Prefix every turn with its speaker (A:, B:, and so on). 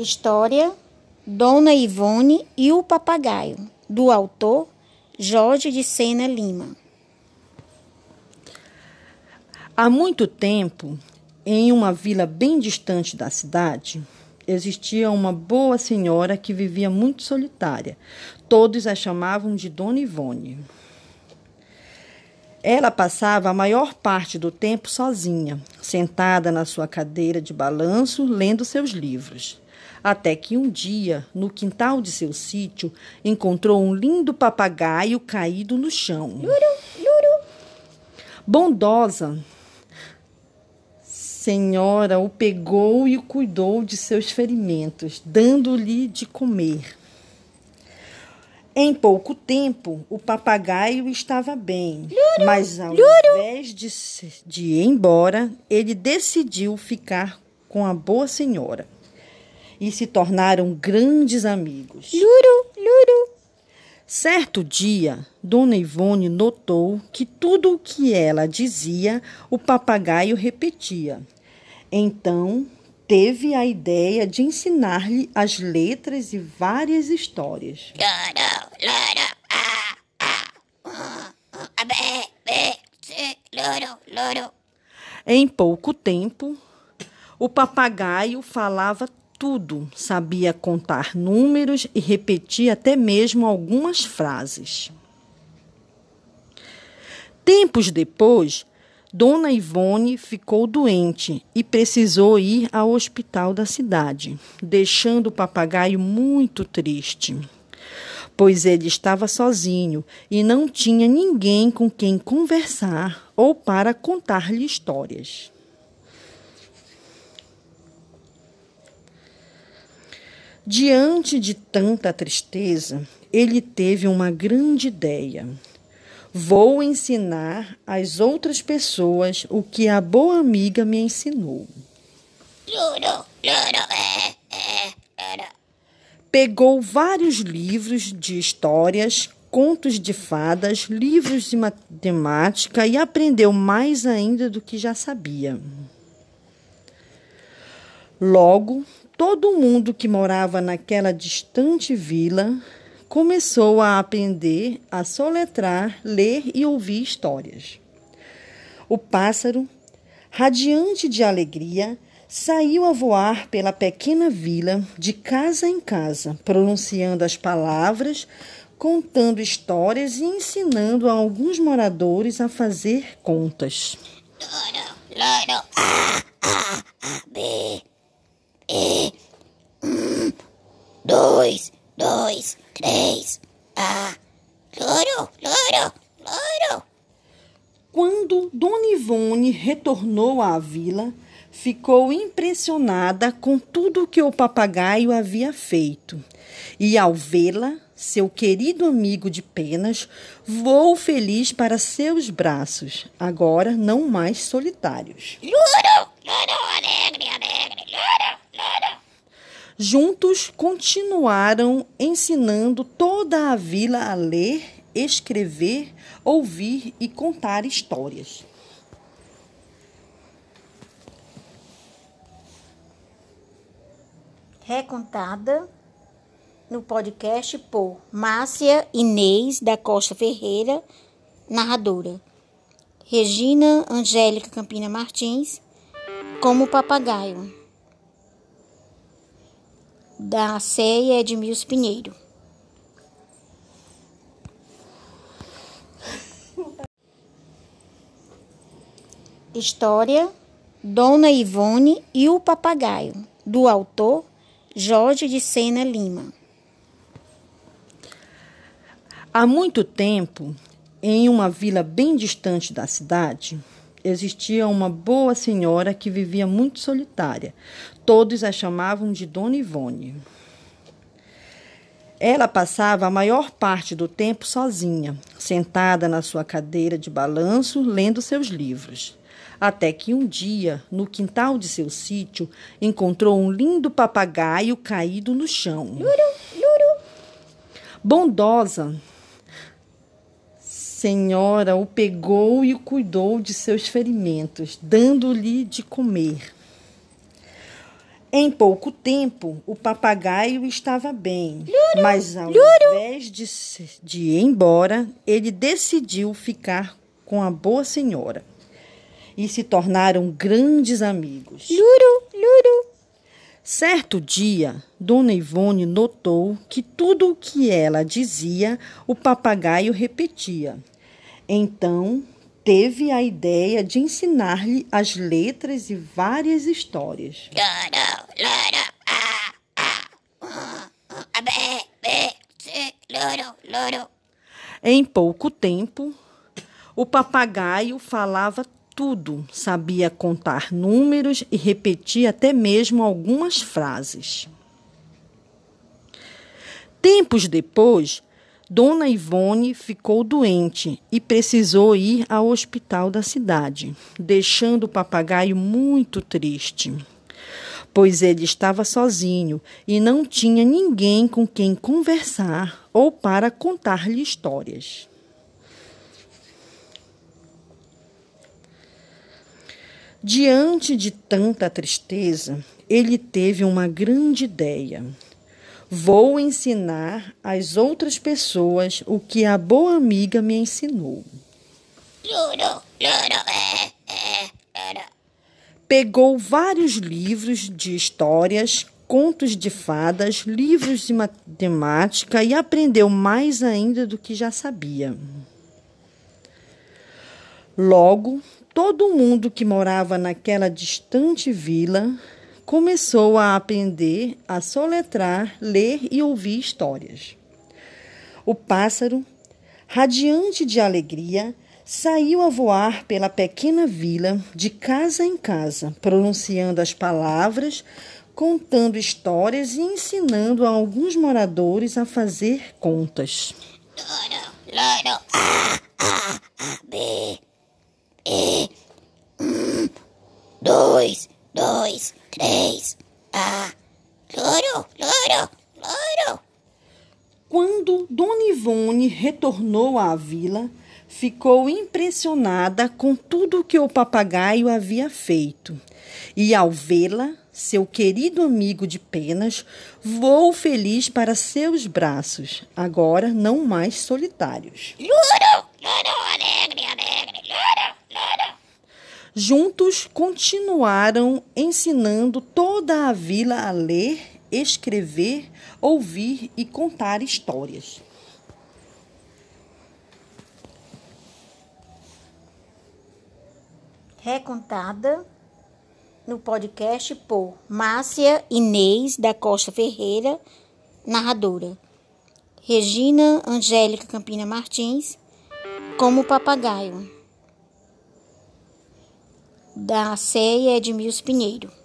A: História Dona Ivone e o Papagaio, do autor Jorge de Sena Lima.
B: Há muito tempo, em uma vila bem distante da cidade, existia uma boa senhora que vivia muito solitária. Todos a chamavam de Dona Ivone. Ela passava a maior parte do tempo sozinha, sentada na sua cadeira de balanço, lendo seus livros até que um dia, no quintal de seu sítio, encontrou um lindo papagaio caído no chão.
A: Luru, luru.
B: Bondosa senhora o pegou e cuidou de seus ferimentos, dando-lhe de comer. Em pouco tempo, o papagaio estava bem,
A: luru,
B: mas ao
A: luru.
B: invés de, de ir embora, ele decidiu ficar com a boa senhora e se tornaram grandes amigos.
A: Luru, luru.
B: Certo dia, Dona Ivone notou que tudo o que ela dizia, o papagaio repetia. Então, teve a ideia de ensinar-lhe as letras e várias histórias.
A: Loro, loro, ah, ah, ah.
B: Em pouco tempo, o papagaio falava tudo, sabia contar números e repetia até mesmo algumas frases. Tempos depois, Dona Ivone ficou doente e precisou ir ao hospital da cidade, deixando o papagaio muito triste, pois ele estava sozinho e não tinha ninguém com quem conversar ou para contar-lhe histórias. Diante de tanta tristeza, ele teve uma grande ideia. Vou ensinar às outras pessoas o que a boa amiga me ensinou.
A: Loro, loro, é.
B: Pegou vários livros de histórias, contos de fadas, livros de matemática e aprendeu mais ainda do que já sabia. Logo, todo mundo que morava naquela distante vila começou a aprender a soletrar, ler e ouvir histórias. O pássaro, radiante de alegria, saiu a voar pela pequena vila, de casa em casa, pronunciando as palavras, contando histórias e ensinando a alguns moradores a fazer contas.
A: Loro, loro, a, a, a, b, e, um, dois, dois, três, a, loro, loro, loro.
B: Quando Dona Ivone retornou à vila, ficou impressionada com tudo que o papagaio havia feito. E ao vê-la, seu querido amigo de penas voou feliz para seus braços, agora não mais solitários.
A: Alegre, alegre.
B: Juntos continuaram ensinando toda a vila a ler, escrever, ouvir e contar histórias.
A: Recontada no podcast por Márcia Inês da Costa Ferreira, narradora. Regina Angélica Campina Martins, como papagaio. Da ceia Edmilson Pinheiro. História Dona Ivone e o Papagaio, do autor Jorge de Sena Lima.
B: Há muito tempo, em uma vila bem distante da cidade, existia uma boa senhora que vivia muito solitária. Todos a chamavam de Dona Ivone. Ela passava a maior parte do tempo sozinha, sentada na sua cadeira de balanço, lendo seus livros. Até que um dia, no quintal de seu sítio, encontrou um lindo papagaio caído no chão.
A: Luru, luru.
B: Bondosa senhora o pegou e o cuidou de seus ferimentos, dando-lhe de comer. Em pouco tempo, o papagaio estava bem,
A: Luro,
B: mas ao
A: luro.
B: invés de, de ir embora, ele decidiu ficar com a boa senhora e se tornaram grandes amigos.
A: Luro, luro.
B: Certo dia, Dona Ivone notou que tudo o que ela dizia, o papagaio repetia. Então, teve a ideia de ensinar-lhe as letras e várias histórias. Em pouco tempo, o papagaio falava tudo, sabia contar números e repetia até mesmo algumas frases. Tempos depois, Dona Ivone ficou doente e precisou ir ao hospital da cidade, deixando o papagaio muito triste, pois ele estava sozinho e não tinha ninguém com quem conversar ou para contar-lhe histórias. Diante de tanta tristeza, ele teve uma grande ideia. Vou ensinar às outras pessoas o que a boa amiga me ensinou.
A: É, é, loro.
B: Pegou vários livros de histórias, contos de fadas, livros de matemática e aprendeu mais ainda do que já sabia. Logo, todo mundo que morava naquela distante vila começou a aprender a soletrar, ler e ouvir histórias. O pássaro, radiante de alegria, saiu a voar pela pequena vila, de casa em casa, pronunciando as palavras, contando histórias e ensinando a alguns moradores a fazer contas.
A: Loro, loro. A, A, B, E. Um, dois, dois, três. A. Loro, loro, loro.
B: Quando Dona Ivone retornou à vila, ficou impressionada com tudo que o papagaio havia feito. E ao vê-la, seu querido amigo de penas voou feliz para seus braços, agora não mais solitários.
A: Loro, alegre, alegre.
B: Juntos continuaram ensinando toda a vila a ler, escrever, ouvir e contar histórias.
A: Recontada no podcast por Márcia Inês da Costa Ferreira, narradora. Regina Angélica Campina Martins, como papagaio. Da Ceia Edmilson Pinheiro.